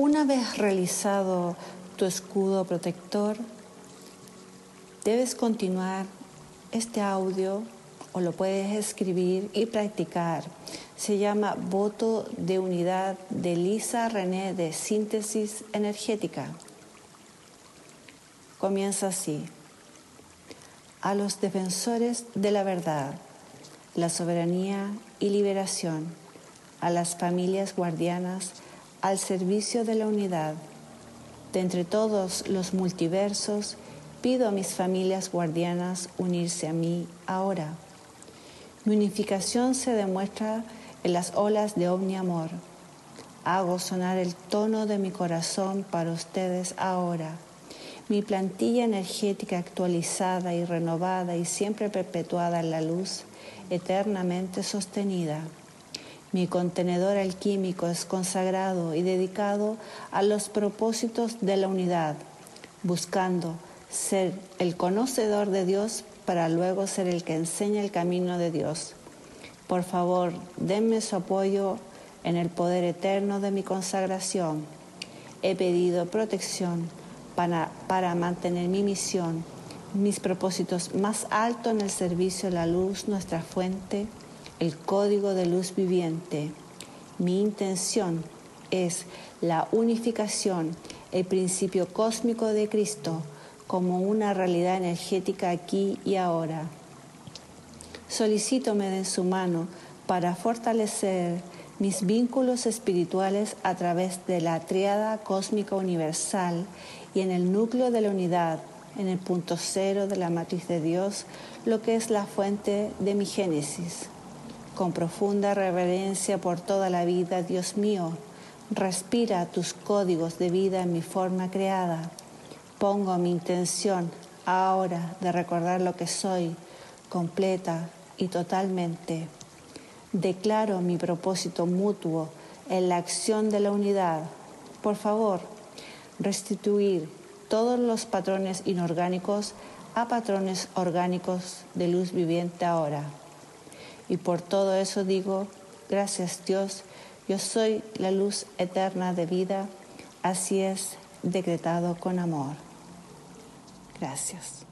Una vez realizado tu escudo protector, debes continuar este audio o lo puedes escribir y practicar. Se llama Voto de Unidad de Lisa René de Síntesis Energética. Comienza así. A los defensores de la verdad, la soberanía y liberación, a las familias guardianas al servicio de la unidad. De entre todos los multiversos, pido a mis familias guardianas unirse a mí ahora. Mi unificación se demuestra en las olas de omni-amor. Hago sonar el tono de mi corazón para ustedes ahora mi plantilla energética actualizada y renovada y siempre perpetuada en la luz, eternamente sostenida. Mi contenedor alquímico es consagrado y dedicado a los propósitos de la unidad, buscando ser el conocedor de Dios para luego ser el que enseña el camino de Dios. Por favor, denme su apoyo en el poder eterno de mi consagración. He pedido protección para, mantener mi misión, mis propósitos más altos en el servicio de la luz, nuestra fuente, el código de luz viviente. Mi intención es la unificación, el principio cósmico de Cristo como una realidad energética aquí y ahora. Solicito me den su mano para fortalecer mis vínculos espirituales a través de la triada cósmica universal y en el núcleo de la unidad, en el punto cero de la matriz de Dios, lo que es la fuente de mi génesis. Con profunda reverencia por toda la vida, Dios mío, respira tus códigos de vida en mi forma creada. Pongo mi intención ahora de recordar lo que soy, completa y totalmente. Declaro mi propósito mutuo en la acción de la unidad. Por favor, restituir todos los patrones inorgánicos a patrones orgánicos de luz viviente ahora. Y por todo eso digo, gracias Dios, yo soy la luz eterna de vida, así es decretado con amor. Gracias.